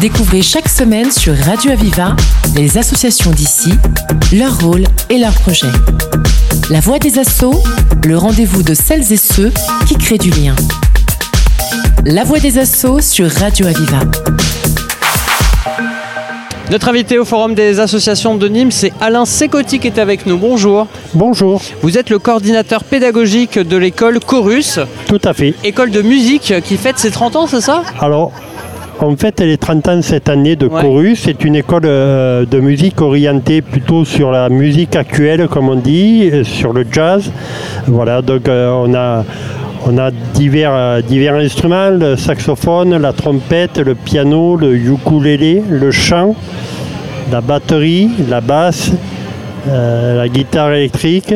Découvrez chaque semaine sur Radio Aviva les associations d'ici, leur rôle et leurs projets. La voix des assauts, le rendez-vous de celles et ceux qui créent du lien. La voix des assauts sur Radio Aviva. Notre invité au Forum des associations de Nîmes, c'est Alain Secotti qui est avec nous. Bonjour. Bonjour. Vous êtes le coordinateur pédagogique de l'école Chorus. Tout à fait. École de musique qui fête ses 30 ans, c'est ça? Alors, en fait, elle est 30 ans cette année de Chorus. C'est une école euh, de musique orientée plutôt sur la musique actuelle, comme on dit, euh, sur le jazz. Voilà, donc euh, on a. On a divers, divers instruments, le saxophone, la trompette, le piano, le ukulélé, le chant, la batterie, la basse, la guitare électrique,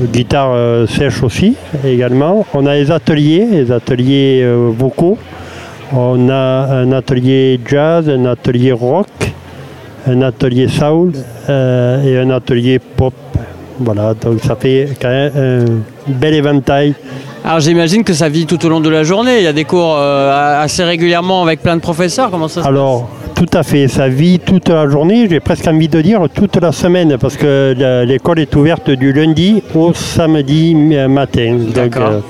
la guitare sèche aussi également. On a les ateliers, les ateliers vocaux. On a un atelier jazz, un atelier rock, un atelier soul euh, et un atelier pop. Voilà, donc ça fait quand même un bel éventail. Alors j'imagine que ça vit tout au long de la journée. Il y a des cours euh, assez régulièrement avec plein de professeurs. Comment ça se Alors, tout à fait. Ça vit toute la journée. J'ai presque envie de dire toute la semaine parce que l'école est ouverte du lundi au samedi matin. D'accord.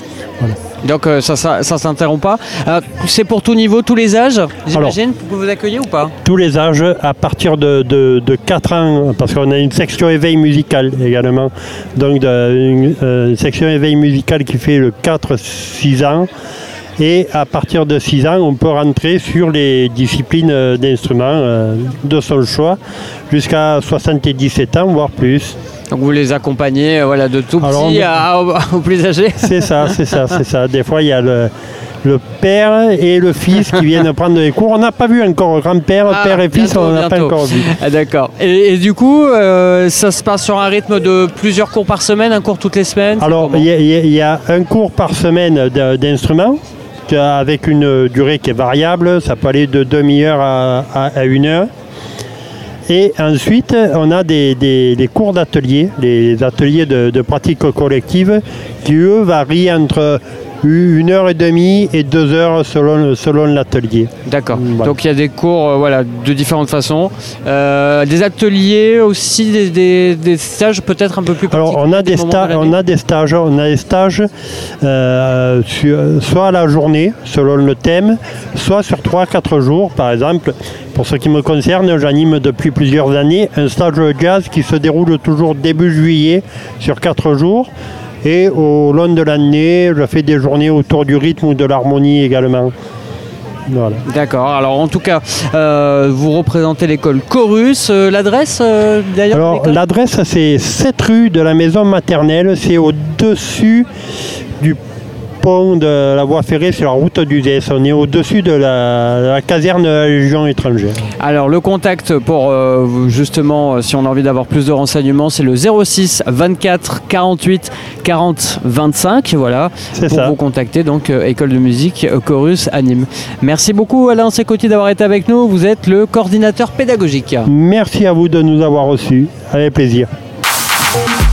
Euh, donc euh, ça ne s'interrompt pas. Euh, c'est pour tout niveau, tous les âges, j'imagine, pour que vous accueillez ou pas Tous les âges, à partir de, de, 4 ans, parce qu'on a une section éveil musical également. Donc une, une, section éveil musical qui fait le 4-6 ans. Et à partir de 6 ans, on peut rentrer sur les disciplines d'instruments de son choix jusqu'à 77 ans, voire plus. Donc vous les accompagnez voilà, de tout petit à, au, plus âgé C'est ça, c'est ça, c'est ça. Des fois, il y a le, père et le fils qui viennent prendre des cours. On n'a pas vu encore grand-père, ah, père et fils, on n'a pas encore vu. Ah, D'accord. Et, du coup, euh, ça se passe sur un rythme de plusieurs cours par semaine, un cours toutes les semaines Alors, il y, a un cours par semaine d'instruments avec une durée qui est variable. Ça peut aller de demi-heure à, une heure. Et ensuite, on a des, cours d'atelier, les ateliers de pratique collective, qui eux varient entre une heure et demie et deux heures selon, selon l'atelier. D'accord. Donc il y a des cours euh, voilà, de différentes façons. Euh, des ateliers aussi, des, stages peut-être un peu plus Alors on a, des on a des stages, on a des stages euh, soit à la journée selon le thème, soit sur 3-4 jours. Par exemple, pour ce qui me concerne, j'anime depuis plusieurs années un stage de jazz qui se déroule toujours début juillet sur 4 jours. Et au long de l'année, je fais des journées autour du rythme ou de l'harmonie également. D'accord. Alors en tout cas, euh, vous représentez l'école Chorus. Euh, l'adresse euh, d'ailleurs Alors l'adresse c'est 7 rue de la maison maternelle. C'est au-dessus du pont de la voie ferrée sur la route du d'Uzès. On est au-dessus de la, caserne de la Légion étrangère. Alors le contact pour euh, justement, euh, si on a envie d'avoir plus de renseignements, c'est le 06 24 48 40 25. Voilà, pour ça. vous contacter. Donc euh, École de musique Chorus à Nîmes. Merci beaucoup Alain Secotti d'avoir été avec nous. Vous êtes le coordinateur pédagogique. Merci à vous de nous avoir reçus. Avec plaisir.